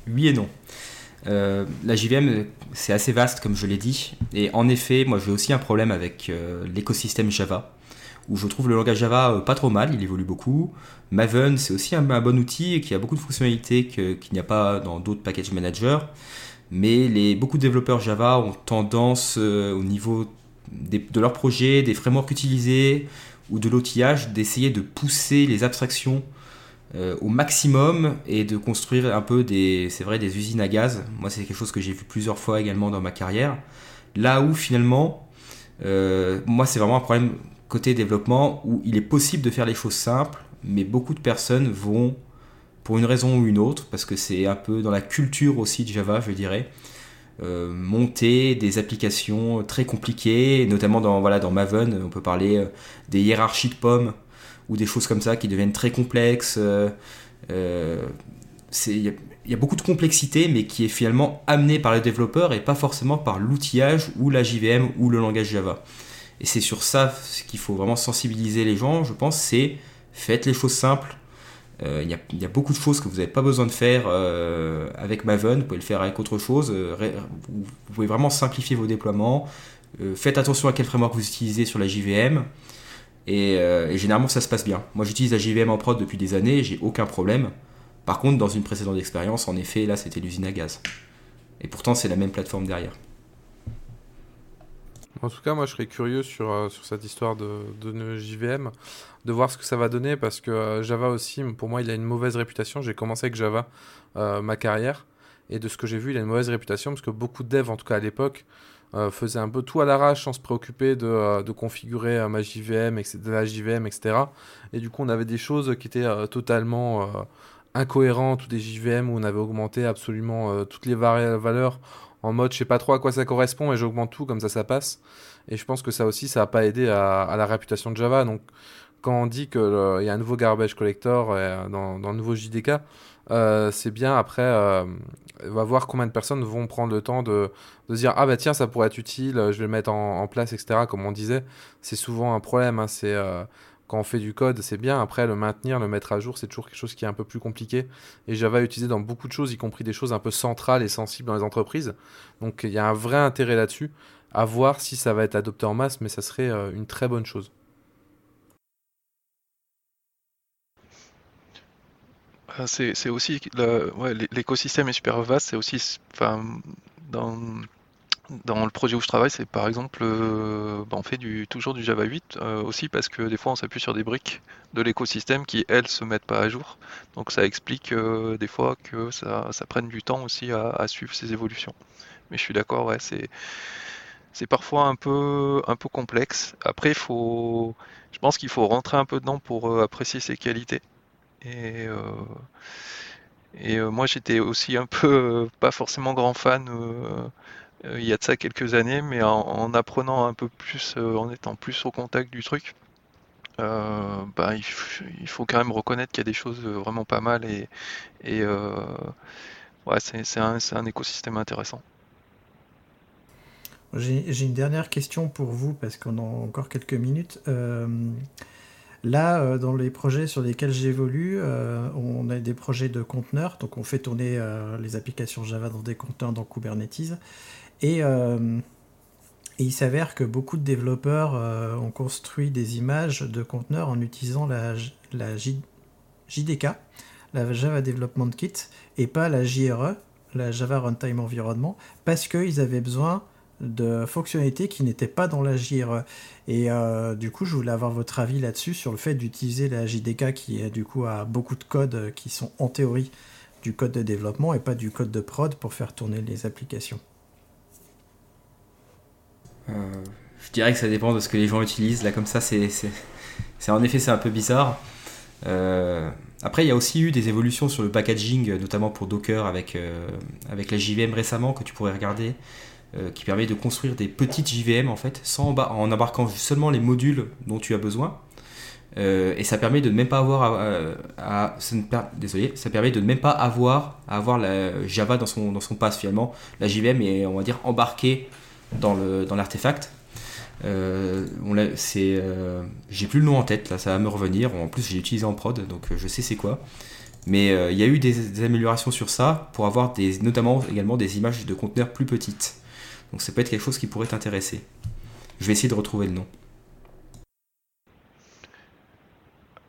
oui et non. La JVM, c'est assez vaste, comme je l'ai dit. Et en effet, moi, j'ai aussi un problème avec l'écosystème Java, où je trouve le langage Java euh, pas trop mal, il évolue beaucoup. Maven, c'est aussi un, bon outil qui a beaucoup de fonctionnalités qu'il n'y a pas dans d'autres package managers. Mais beaucoup de développeurs Java ont tendance, euh, au niveau de leur projet, des frameworks utilisés ou de l'outillage, d'essayer de pousser les abstractions euh, au maximum et de construire un peu des, usines à gaz. Moi, c'est quelque chose que j'ai vu plusieurs fois également dans ma carrière. Là où finalement, moi, c'est vraiment un problème côté développement où il est possible de faire les choses simples, mais beaucoup de personnes vont, pour une raison ou une autre, parce que c'est un peu dans la culture aussi de Java, je dirais, euh, monter des applications très compliquées, notamment dans, voilà, dans Maven, on peut parler euh, des hiérarchies de pommes ou des choses comme ça qui deviennent très complexes. euh, euh, Il y, y a beaucoup de complexité, mais qui est finalement amenée par le développeur et pas forcément par l'outillage ou la JVM ou le langage Java. Et c'est sur ça qu'il faut vraiment sensibiliser les gens, je pense, c'est faites les choses simples. Euh, Il y, a, beaucoup de choses que vous n'avez pas besoin de faire euh, avec Maven, vous pouvez le faire avec autre chose. euh, vous, pouvez vraiment simplifier vos déploiements. Faites attention à quel framework vous utilisez sur la JVM. Et, et généralement, ça se passe bien. Moi, j'utilise la JVM en prod depuis des années, j'ai aucun problème. Par contre, dans une précédente expérience, en effet, là, c'était l'usine à gaz. Et pourtant, c'est la même plateforme derrière. En tout cas, moi, je serais curieux sur, euh, sur cette histoire de, de JVM, de voir ce que ça va donner, parce que euh, Java aussi, pour moi, il a une mauvaise réputation. J'ai commencé avec Java euh, ma carrière, et de ce que j'ai vu, il a une mauvaise réputation, parce que beaucoup de devs, en tout cas à l'époque, faisaient un peu tout à l'arrache sans se préoccuper de, de configurer ma JVM, etc., la JVM, etc. Et du coup, on avait des choses qui étaient totalement incohérentes, ou des JVM où on avait augmenté absolument toutes les valeurs en mode je sais pas trop à quoi ça correspond et j'augmente tout comme ça ça passe. Et je pense que ça aussi ça n'a pas aidé à, la réputation de Java. Donc quand on dit qu'il y a un nouveau garbage collector euh, dans, le nouveau JDK euh, c'est bien. Après euh, on va voir combien de personnes vont prendre le temps de, dire ah bah tiens ça pourrait être utile je vais le mettre en, place etc comme on disait. C'est souvent un problème hein, c'est quand on fait du code, c'est bien. Après, le maintenir, le mettre à jour, c'est toujours quelque chose qui est un peu plus compliqué. Et Java est utilisé dans beaucoup de choses, y compris des choses un peu centrales et sensibles dans les entreprises. Donc il y a un vrai intérêt là-dessus. À voir si ça va être adopté en masse, mais ça serait euh, une très bonne chose. Ah, c'est aussi l'écosystème est super vaste. C'est aussi, enfin, dans dans le projet où je travaille, c'est par exemple, euh, bah, on fait du, toujours du Java 8 euh, aussi parce que des fois on s'appuie sur des briques de l'écosystème qui elles se mettent pas à jour. Donc ça explique des fois que ça, prenne du temps aussi à, suivre ces évolutions. Mais je suis d'accord, ouais, c'est c'est parfois un peu un peu complexe. Après, faut, je pense qu'il faut rentrer un peu dedans pour apprécier ses qualités. Et, euh, et euh, moi j'étais aussi un [LAUGHS] peu euh, pas forcément grand fan il y a de ça quelques années, mais en, apprenant un peu plus, en étant plus au contact du truc, bah, il, faut quand même reconnaître qu'il y a des choses vraiment pas mal et, ouais, c'est un, un, écosystème intéressant. J'ai une dernière question pour vous parce qu'on a encore quelques minutes. Là, euh, dans les projets sur lesquels j'évolue, euh, on a des projets de conteneurs, donc on fait tourner euh, les applications Java dans des conteneurs dans Kubernetes. Et, il s'avère que beaucoup de développeurs ont construit des images de conteneurs en utilisant la, la JDK, la Java Development Kit, et pas la JRE, la Java Runtime Environment, parce qu'ils avaient besoin de fonctionnalités qui n'étaient pas dans la JRE. Et euh, du coup, je voulais avoir votre avis là-dessus sur le fait d'utiliser la JDK qui du coup a beaucoup de codes qui sont en théorie du code de développement et pas du code de prod pour faire tourner les applications. Euh, je dirais que ça dépend de ce que les gens utilisent. Là, comme ça, c'est, en effet c'est un peu bizarre. Euh, après, il y a aussi eu des évolutions sur le packaging, notamment pour Docker avec, avec la JVM récemment que tu pourrais regarder. Euh, qui permet de construire des petites JVM en fait, sans en embarquant seulement les modules dont tu as besoin. Euh, et ça permet de ne même pas avoir à, désolé, ça permet de ne même pas avoir à avoir la Java dans son dans son pass finalement. La JVM est on va dire embarquée dans le dans l'artefact. Euh, c'est, j'ai plus le nom en tête là, ça va me revenir. En plus j'ai utilisé en prod donc je sais c'est quoi. Mais il y a eu des, améliorations sur ça pour avoir des, notamment également des images de conteneurs plus petites. Donc ça peut être quelque chose qui pourrait t'intéresser. Je vais essayer de retrouver le nom.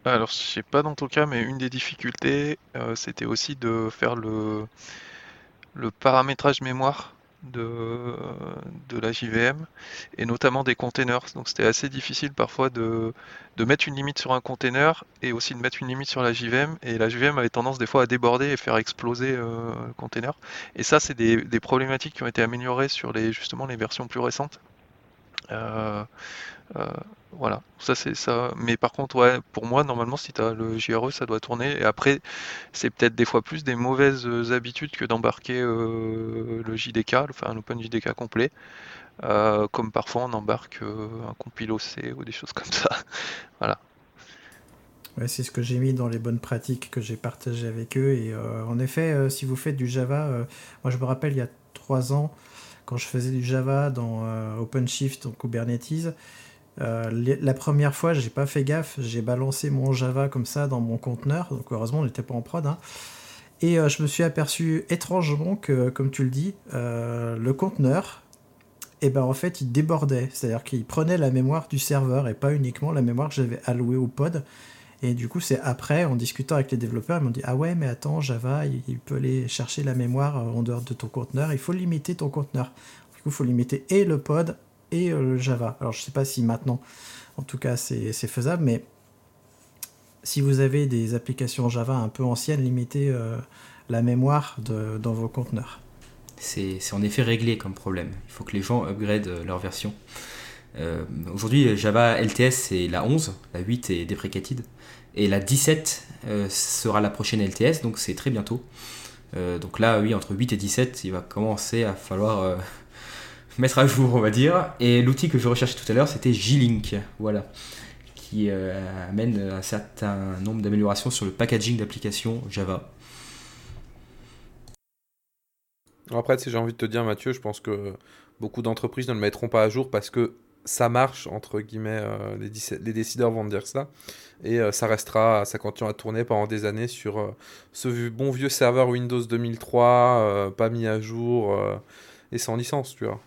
Alors, je sais pas dans ton cas, mais une des difficultés, euh, c'était aussi de faire le, le paramétrage mémoire de, la JVM et notamment des containers. Donc c'était assez difficile parfois de, de mettre une limite sur un container et aussi de mettre une limite sur la JVM. Et la JVM avait tendance des fois à déborder et faire exploser euh, le container. Et ça, c'est des, des, problématiques qui ont été améliorées sur les, justement les versions plus récentes. Euh, euh, voilà, ça c'est ça. Mais par contre, pour moi, normalement, si tu as le JRE, ça doit tourner. Et après, c'est peut-être des fois plus des mauvaises habitudes que d'embarquer euh, le JDK, enfin un Open JDK complet. Euh, comme parfois on embarque un compilo C ou des choses comme ça. [LAUGHS] voilà. C'est ce que j'ai mis dans les bonnes pratiques que j'ai partagées avec eux. Et en effet, si vous faites du Java, moi je me rappelle il y a trois ans, quand je faisais du Java dans OpenShift, en Kubernetes, euh, la première fois, j'ai pas fait gaffe, j'ai balancé mon Java comme ça dans mon conteneur, donc heureusement on n'était pas en prod. Hein. Et euh, je me suis aperçu étrangement que, comme tu le dis, euh, le conteneur, et eh ben en fait il débordait, c'est-à-dire qu'il prenait la mémoire du serveur et pas uniquement la mémoire que j'avais allouée au pod. Et du coup, c'est après, en discutant avec les développeurs, ils m'ont dit Ah ouais, mais attends, Java, il, peut aller chercher la mémoire en dehors de ton conteneur, il faut limiter ton conteneur. Du coup, il faut limiter et le pod et euh, Java. Alors je ne sais pas si maintenant, en tout cas, c'est faisable, mais si vous avez des applications Java un peu anciennes, limitez euh, la mémoire dans vos conteneurs. C'est en effet réglé comme problème. Il faut que les gens upgradent euh, leur version. Aujourd'hui, Java LTS, c'est la 11, la 8 est deprecated, et la 17 sera la prochaine LTS, donc c'est très bientôt. donc là, oui, entre 8 et 17, il va commencer à falloir mettre à jour, on va dire. Et l'outil que je recherchais tout à l'heure, c'était G-Link, voilà, qui euh, amène un certain nombre d'améliorations sur le packaging d'applications Java. Après, si j'ai envie de te dire, Mathieu, je pense que beaucoup d'entreprises ne le mettront pas à jour parce que ça marche, entre guillemets, euh, les, décideurs vont dire ça, et euh, ça restera, ça continue à tourner pendant des années sur ce bon vieux serveur Windows 2003, pas mis à jour, et sans licence, tu vois.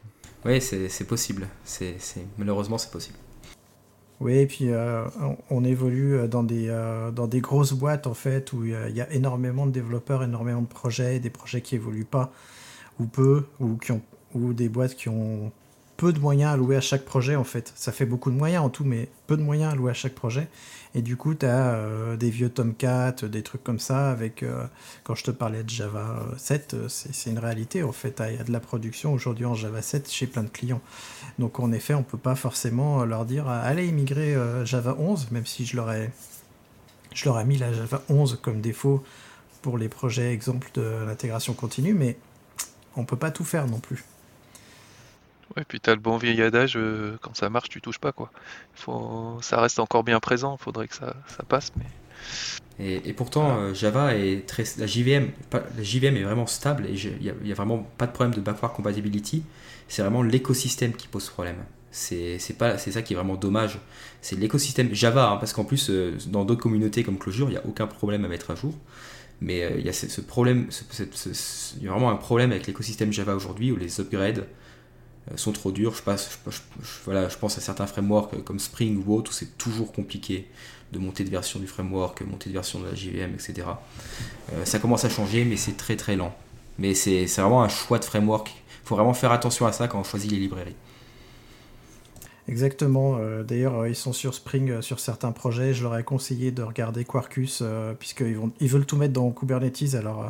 Oui, c'est possible. C'est Malheureusement, c'est possible. Oui, et puis euh, on, évolue dans des, euh, dans des grosses boîtes en fait où il y a énormément de développeurs, énormément de projets, des projets qui évoluent pas ou peu, ou, qui ont, ou des boîtes qui ont peu de moyens alloués à chaque projet en fait. Ça fait beaucoup de moyens en tout, mais peu de moyens alloués à chaque projet. Et du coup, tu as des vieux Tomcat, des trucs comme ça, avec, euh, quand je te parlais de Java 7, euh, c'est une réalité en fait. Il y a de la production aujourd'hui en Java 7 chez plein de clients. Donc en effet, on peut pas forcément leur dire euh, allez immigrer euh, Java 11, même si je leur ai, je leur ai mis la Java 11 comme défaut pour les projets exemples de l'intégration continue, mais on peut pas tout faire non plus. Ouais, puis t'as le bon vieil adage, euh, quand ça marche, tu touches pas quoi. Faut... Ça reste encore bien présent, faudrait que ça, ça passe, mais Et, et pourtant, euh, Java est très. La JVM, pas- la JVM est vraiment stable et il n'y a, vraiment pas de problème de backward compatibility. C'est vraiment l'écosystème qui pose problème. C'est c'est pas- c'est ça qui est vraiment dommage. C'est l'écosystème Java, hein, parce qu'en plus, euh, dans d'autres communautés comme Clojure, il n'y a aucun problème à mettre à jour. Mais il y a ce, ce problème, ce- ce- il y a vraiment un problème avec l'écosystème Java aujourd'hui où les upgrades sont trop durs. Je, passe, voilà, je pense à certains frameworks euh, comme Spring ou autre où c'est toujours compliqué de monter de version du framework, monter de version de la JVM, etc. Euh, ça commence à changer, mais c'est très très lent. Mais c'est vraiment un choix de framework. Il faut vraiment faire attention à ça quand on choisit les librairies. Exactement. euh, D'ailleurs, euh, ils sont sur Spring euh, sur certains projets. Je leur ai conseillé de regarder Quarkus, euh, puisqu'ils ils veulent tout mettre dans Kubernetes. Alors, euh,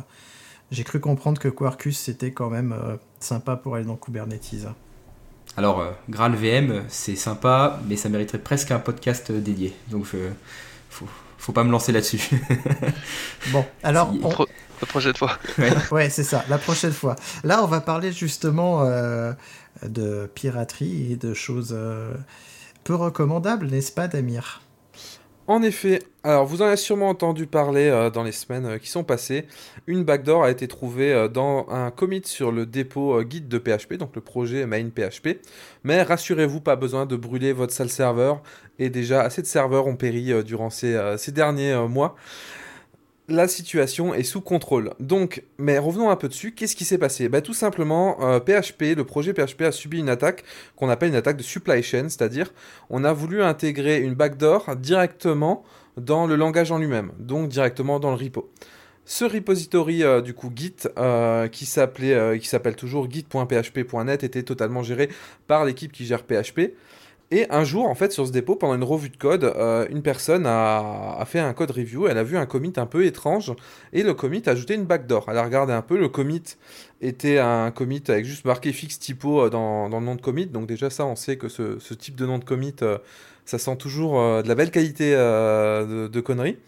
j'ai cru comprendre que Quarkus, c'était quand même euh, sympa pour aller dans Kubernetes. Alors, euh, Graal VM, c'est sympa, mais ça mériterait presque un podcast euh, dédié. Donc, euh, faut, faut pas me lancer là-dessus. [LAUGHS] Bon, [LAUGHS] alors, on- Pro- la prochaine fois. Ouais. [LAUGHS] ouais, c'est ça, la prochaine fois. Là, on va parler justement euh, de piraterie et de choses euh, peu recommandables, n'est-ce pas, Damir? En effet, alors vous en avez sûrement entendu parler euh, dans les semaines euh, qui sont passées. Une backdoor a été trouvée euh, dans un commit sur le dépôt guide de PHP, donc le projet main PHP. Mais rassurez-vous, pas besoin de brûler votre sale serveur. Et déjà, assez de serveurs ont péri durant ces, derniers mois. La situation est sous contrôle. Donc, mais revenons un peu dessus. Qu'est-ce qui s'est passé? Bah, Tout simplement, euh, PHP, le projet PHP a subi une attaque qu'on appelle une attaque de supply chain, c'est-à-dire on a voulu intégrer une backdoor directement dans le langage en lui-même, donc directement dans le repo. Ce repository euh, du coup Git euh, qui s'appelait euh, qui s'appelle toujours git.php.net était totalement géré par l'équipe qui gère PHP. Et un jour, en fait, sur ce dépôt, pendant une revue de code, euh, une personne a, fait un code review, elle a vu un commit un peu étrange, et le commit a ajouté une backdoor. Elle a regardé un peu, le commit était un commit avec juste marqué fixe typo euh, dans, le nom de commit, donc déjà ça, on sait que ce, type de nom de commit, euh, ça sent toujours de la belle qualité de, de conneries.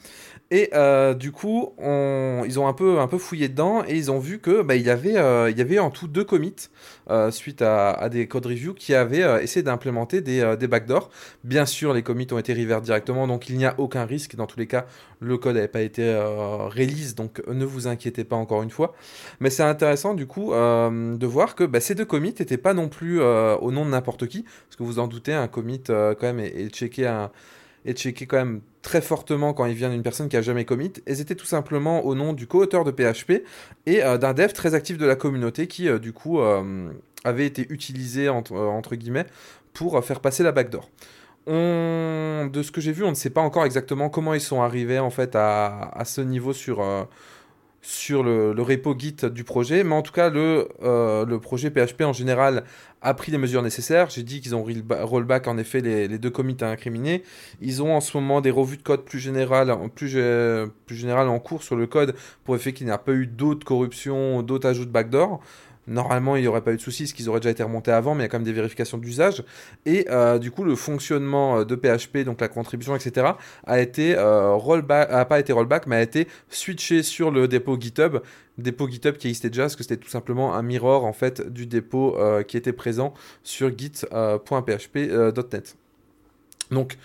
Et euh, du coup, ils ont un peu, fouillé dedans et ils ont vu que bah, il, y avait, euh, en tout deux commits euh, suite à, à des code reviews qui avaient essayé d'implémenter des, backdoors. Bien sûr, les commits ont été revert directement, donc il n'y a aucun risque. Dans tous les cas, le code n'avait pas été release, donc ne vous inquiétez pas encore une fois. Mais c'est intéressant du coup de voir que bah, ces deux commits n'étaient pas non plus au nom de n'importe qui, parce que vous en doutez, un commit quand même est, est checké un et checké quand même très fortement quand il vient d'une personne qui a jamais commit. Et c'était tout simplement au nom du co-auteur de PHP et euh, d'un dev très actif de la communauté qui, euh, du coup, euh, avait été utilisé entre, guillemets pour faire passer la backdoor. On... De ce que j'ai vu, on ne sait pas encore exactement comment ils sont arrivés en fait à, ce niveau sur, sur le, le repo Git du projet, mais en tout cas le, euh, le projet PHP en général a pris les mesures nécessaires. J'ai dit qu'ils ont rollba- rollback en effet les, deux commits à incriminer. Ils ont en ce moment des revues de code plus générales, plus, plus générales en cours sur le code pour effet qu'il n'y a pas eu d'autres corruptions, d'autres ajouts de backdoor. Normalement, il n'y aurait pas eu de soucis, parce qu'ils auraient déjà été remontés avant, mais il y a quand même des vérifications d'usage. Et euh, du coup, le fonctionnement euh, de PHP, donc la contribution, etc., a été euh, rollback, a pas été rollback, mais a été switché sur le dépôt GitHub, dépôt GitHub qui existait déjà, parce que c'était tout simplement un mirror en fait du dépôt qui était présent sur git.php.net. Donc,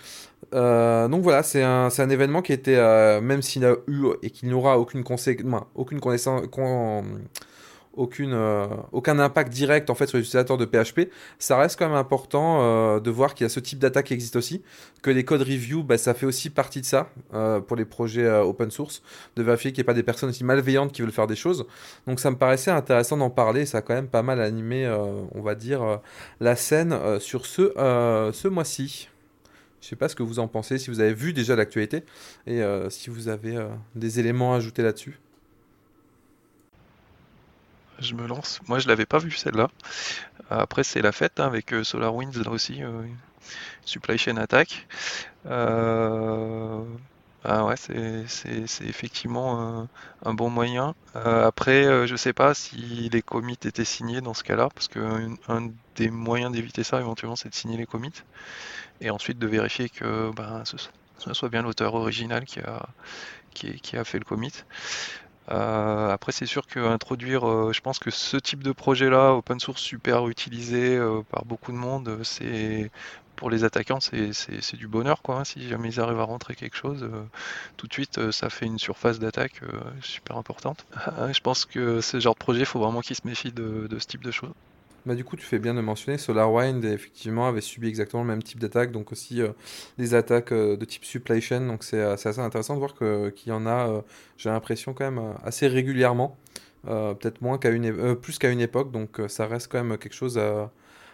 donc voilà, c'est un, un événement qui était, euh, même s'il a eu et qu'il n'aura aucune, aucune connaissance, con- euh, aucun impact direct en fait sur les utilisateurs de PHP, ça reste quand même important euh, de voir qu'il y a ce type d'attaque qui existe aussi, que les codes review, bah, ça fait aussi partie de ça euh, pour les projets open source, de vérifier qu'il n'y ait pas des personnes aussi malveillantes qui veulent faire des choses. Donc ça me paraissait intéressant d'en parler, ça a quand même pas mal animé, on va dire, la scène sur ce, ce mois-ci. Je sais pas ce que vous en pensez, si vous avez vu déjà l'actualité et si vous avez des éléments à ajouter là-dessus. Je me lance. Moi, je l'avais pas vu celle-là. Après, c'est la fête hein, avec SolarWinds là aussi. supply chain attack. Ah ouais, c'est effectivement un, bon moyen. Euh, après, euh, je sais pas si les commits étaient signés dans ce cas-là, parce que un, des moyens d'éviter ça éventuellement, c'est de signer les commits, et ensuite de vérifier que ben, ce, soit bien l'auteur original qui a, qui, a fait le commit. Euh, après, c'est sûr qu'introduire, je pense que ce type de projet-là, open source super utilisé par beaucoup de monde, c'est pour les attaquants, c'est du bonheur. Quoi, hein. Si jamais ils arrivent à rentrer quelque chose, euh, tout de suite, euh, ça fait une surface d'attaque euh, super importante. je pense que ce genre de projet, il faut vraiment qu'ils se méfient de, ce type de choses. Bah, du coup, tu fais bien de mentionner, SolarWind effectivement avait subi exactement le même type d'attaque, donc aussi des attaques de type supply chain. Donc c'est assez intéressant de voir qu'il y en a, j'ai l'impression quand même assez régulièrement, peut-être moins qu'à une, plus qu'à une époque. Donc ça reste quand même quelque chose à,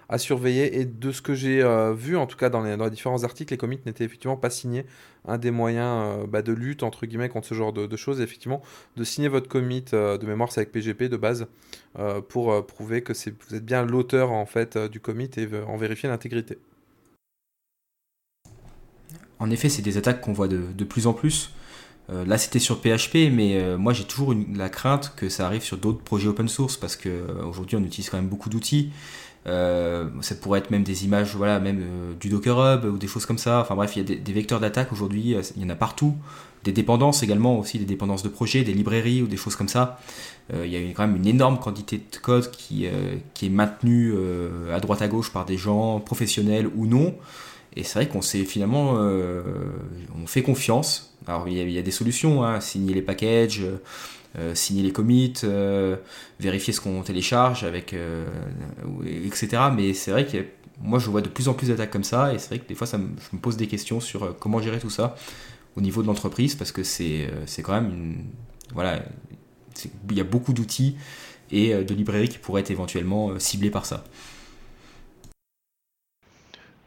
à surveiller. Et de ce que j'ai euh, vu, en tout cas dans les, dans différents articles, les commits n'étaient effectivement pas signés. Un des moyens euh, bah, de lutte, entre guillemets, contre ce genre de, choses, effectivement, de signer votre commit euh, de mémoire, c'est avec PGP de base, pour prouver que vous êtes bien l'auteur en fait du commit et en vérifier l'intégrité. En effet, c'est des attaques qu'on voit de, de, plus en plus. là, c'était sur PHP, mais moi, j'ai toujours la crainte que ça arrive sur d'autres projets open source parce qu'aujourd'hui, on utilise quand même beaucoup d'outils. Euh, ça pourrait être même des images, voilà, même euh, du Docker Hub ou des choses comme ça. Enfin bref, il y a des, vecteurs d'attaque aujourd'hui, euh, il y en a partout. Des dépendances également aussi, des dépendances de projets, des librairies ou des choses comme ça. il y a quand même une énorme quantité de code qui, qui est maintenue à droite à gauche par des gens professionnels ou non. Et c'est vrai qu'on sait finalement, on fait confiance. Alors il y a, des solutions, hein, signer les packages, euh, signer les commits, euh, vérifier ce qu'on télécharge, avec, euh, etc. Mais c'est vrai que moi je vois de plus en plus d'attaques comme ça, et c'est vrai que des fois ça me, je me pose des questions sur comment gérer tout ça au niveau de l'entreprise, parce que c'est quand même une... Voilà, il y a beaucoup d'outils et de librairies qui pourraient être éventuellement ciblées par ça.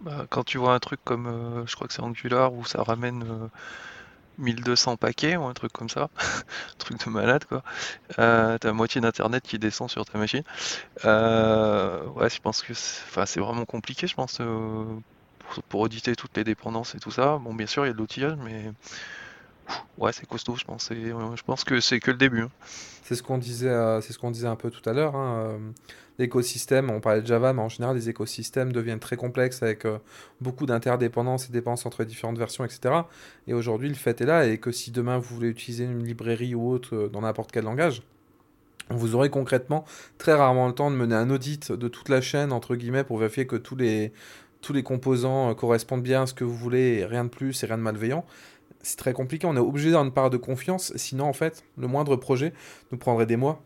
Bah, quand tu vois un truc comme, je crois que c'est Angular, où ça ramène 1200 paquets ou un truc comme ça, [LAUGHS] un truc de malade quoi. Euh, t'as moitié d'internet qui descend sur ta machine. Euh, ouais, je pense que c'est vraiment compliqué, je pense, euh, pour, auditer toutes les dépendances et tout ça. Bon, bien sûr, il y a de l'outillage, mais ouais, c'est costaud, je pense. je pense que c'est que le début. Hein. C'est ce qu'on disait, c'est ce qu'on disait un peu tout à l'heure. Hein, l'écosystème, on parlait de Java, mais en général, les écosystèmes deviennent très complexes avec euh, beaucoup d'interdépendances et dépendances entre différentes versions, etc. Et aujourd'hui, le fait est là, et que si demain vous voulez utiliser une librairie ou autre euh, dans n'importe quel langage, vous aurez concrètement très rarement le temps de mener un audit de toute la chaîne, entre guillemets, pour vérifier que tous les, tous les composants euh, correspondent bien à ce que vous voulez, et rien de plus et rien de malveillant c'est très compliqué. On est obligé d'avoir une part de confiance. Sinon, en fait, le moindre projet nous prendrait des mois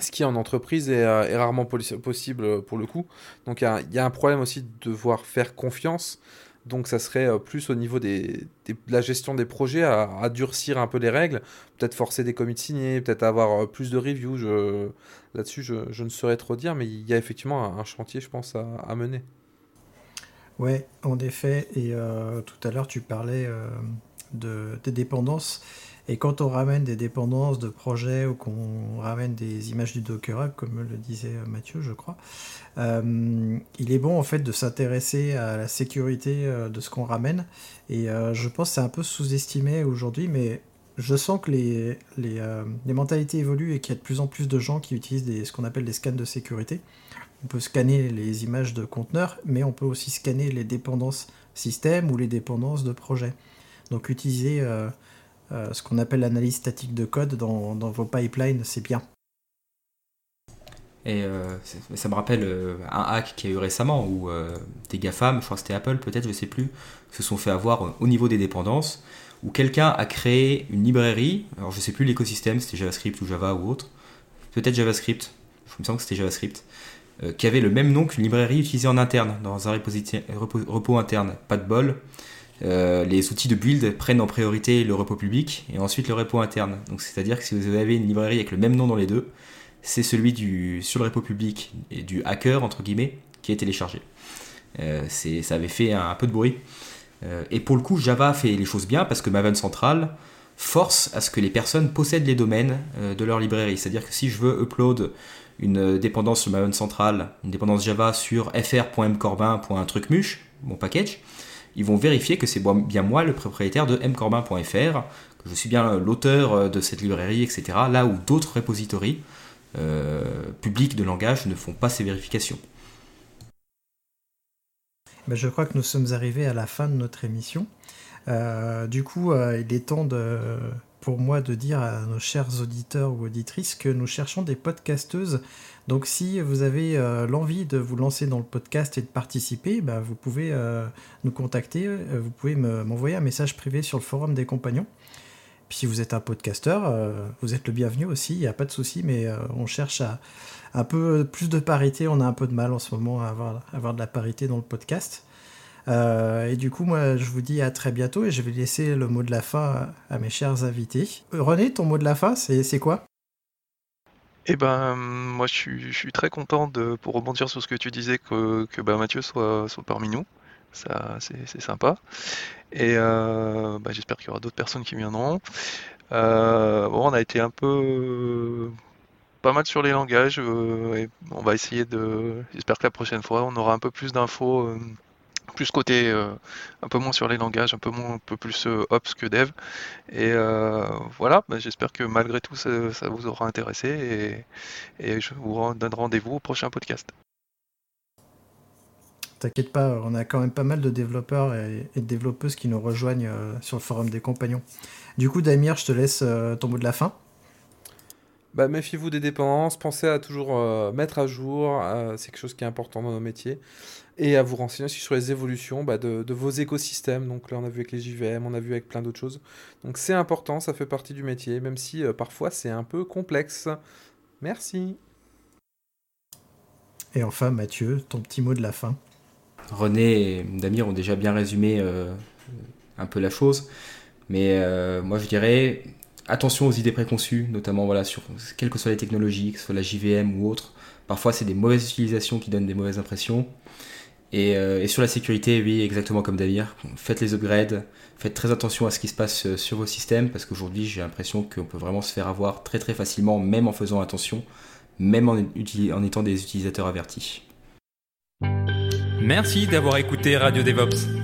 ce qui en entreprise est, euh, rarement possible euh, pour le coup. Donc il y, a un problème aussi de devoir faire confiance. Donc ça serait euh, plus au niveau de la gestion des projets à, durcir un peu les règles, peut-être forcer des commits signés, peut-être avoir plus de reviews. Là-dessus, je, ne saurais trop dire, mais il y a effectivement un, chantier, je pense, à, mener. Ouais, en effet. Et tout à l'heure, tu parlais de, des dépendances. Et quand on ramène des dépendances de projets ou qu'on ramène des images du Docker Hub, comme le disait Mathieu, je crois, euh, il est bon en fait de s'intéresser à la sécurité euh, de ce qu'on ramène. Et euh, je pense que c'est un peu sous-estimé aujourd'hui, mais je sens que les, les, mentalités évoluent et qu'il y a de plus en plus de gens qui utilisent des, ce qu'on appelle des scans de sécurité. On peut scanner les images de conteneurs, mais on peut aussi scanner les dépendances système ou les dépendances de projet. Donc utiliser euh, ce qu'on appelle l'analyse statique de code dans, vos pipelines, c'est bien. Et euh, ça me rappelle euh, un hack qui a eu récemment où des GAFAM, je crois que c'était Apple peut-être, je sais plus, se sont fait avoir au niveau des dépendances, où quelqu'un a créé une librairie, alors je sais plus l'écosystème, c'était JavaScript ou Java ou autre, peut-être JavaScript, je me sens que c'était JavaScript, qui avait le même nom qu'une librairie utilisée en interne, dans un repos interne, pas de bol. Euh, les outils de build prennent en priorité le repo public et ensuite le repo interne. Donc c'est-à-dire que si vous avez une librairie avec le même nom dans les deux, c'est celui du sur le repo public et du hacker entre guillemets qui est téléchargé. c'est, ça avait fait un, peu de bruit. et pour le coup, Java fait les choses bien parce que Maven Central force à ce que les personnes possèdent les domaines de leur librairie. C'est-à-dire que si je veux upload une dépendance sur Maven Central, une dépendance Java sur fr.mcorbin.trucmuche, mon package, ils vont vérifier que c'est bien moi le propriétaire de mcorbin.fr, que je suis bien l'auteur de cette librairie, etc. Là où d'autres repositories euh, publics de langage ne font pas ces vérifications. Ben, je crois que nous sommes arrivés à la fin de notre émission. Euh, du coup, euh, il est temps de, pour moi de dire à nos chers auditeurs ou auditrices que nous cherchons des podcasteuses. Donc si vous avez l'envie de vous lancer dans le podcast et de participer, ben, vous pouvez nous contacter, vous pouvez m'envoyer un message privé sur le forum des compagnons. Puis si vous êtes un podcasteur, euh, vous êtes le bienvenu aussi, il n'y a pas de souci, mais euh, on cherche à un peu plus de parité. On a un peu de mal en ce moment à avoir, avoir de la parité dans le podcast. Euh, et du coup, moi, je vous dis à très bientôt et je vais laisser le mot de la fin à, mes chers invités. René, ton mot de la fin, c'est quoi? Eh ben, moi, je suis, très content de, pour rebondir sur ce que tu disais, que, que ben, Mathieu soit, parmi nous. Ça, c'est sympa. Et euh, bah, j'espère qu'il y aura d'autres personnes qui viendront. Euh, on a été un peu pas mal sur les langages. Euh, et on va essayer de. J'espère que la prochaine fois, on aura un peu plus d'infos, plus côté, un peu moins sur les langages, un peu moins, un peu plus ops que dev. Et voilà. Bah, j'espère que malgré tout, ça, vous aura intéressé. Et, et je vous donne rendez-vous au prochain podcast. T'inquiète pas, on a quand même pas mal de développeurs et, de développeuses qui nous rejoignent euh, sur le forum des compagnons. Du coup, Damir, je te laisse euh, ton mot de la fin. Bah, méfiez-vous des dépendances, pensez à toujours euh, mettre à jour, c'est quelque chose qui est important dans nos métiers, et à vous renseigner aussi sur les évolutions bah, de, vos écosystèmes. Donc là, on a vu avec les JVM, on a vu avec plein d'autres choses. Donc c'est important, ça fait partie du métier, même si parfois c'est un peu complexe. Merci. Et enfin, Mathieu, ton petit mot de la fin. René et Damir ont déjà bien résumé euh, un peu la chose. Mais euh, moi, je dirais attention aux idées préconçues, notamment voilà, sur quelles que soient les technologies, que ce soit la JVM ou autre. Parfois, c'est des mauvaises utilisations qui donnent des mauvaises impressions. Et, euh, sur la sécurité, oui, exactement comme Damir. Faites les upgrades, faites très attention à ce qui se passe sur vos systèmes, parce qu'aujourd'hui, j'ai l'impression qu'on peut vraiment se faire avoir très très facilement, même en faisant attention, même en étant des utilisateurs avertis. Merci d'avoir écouté Radio DevOps.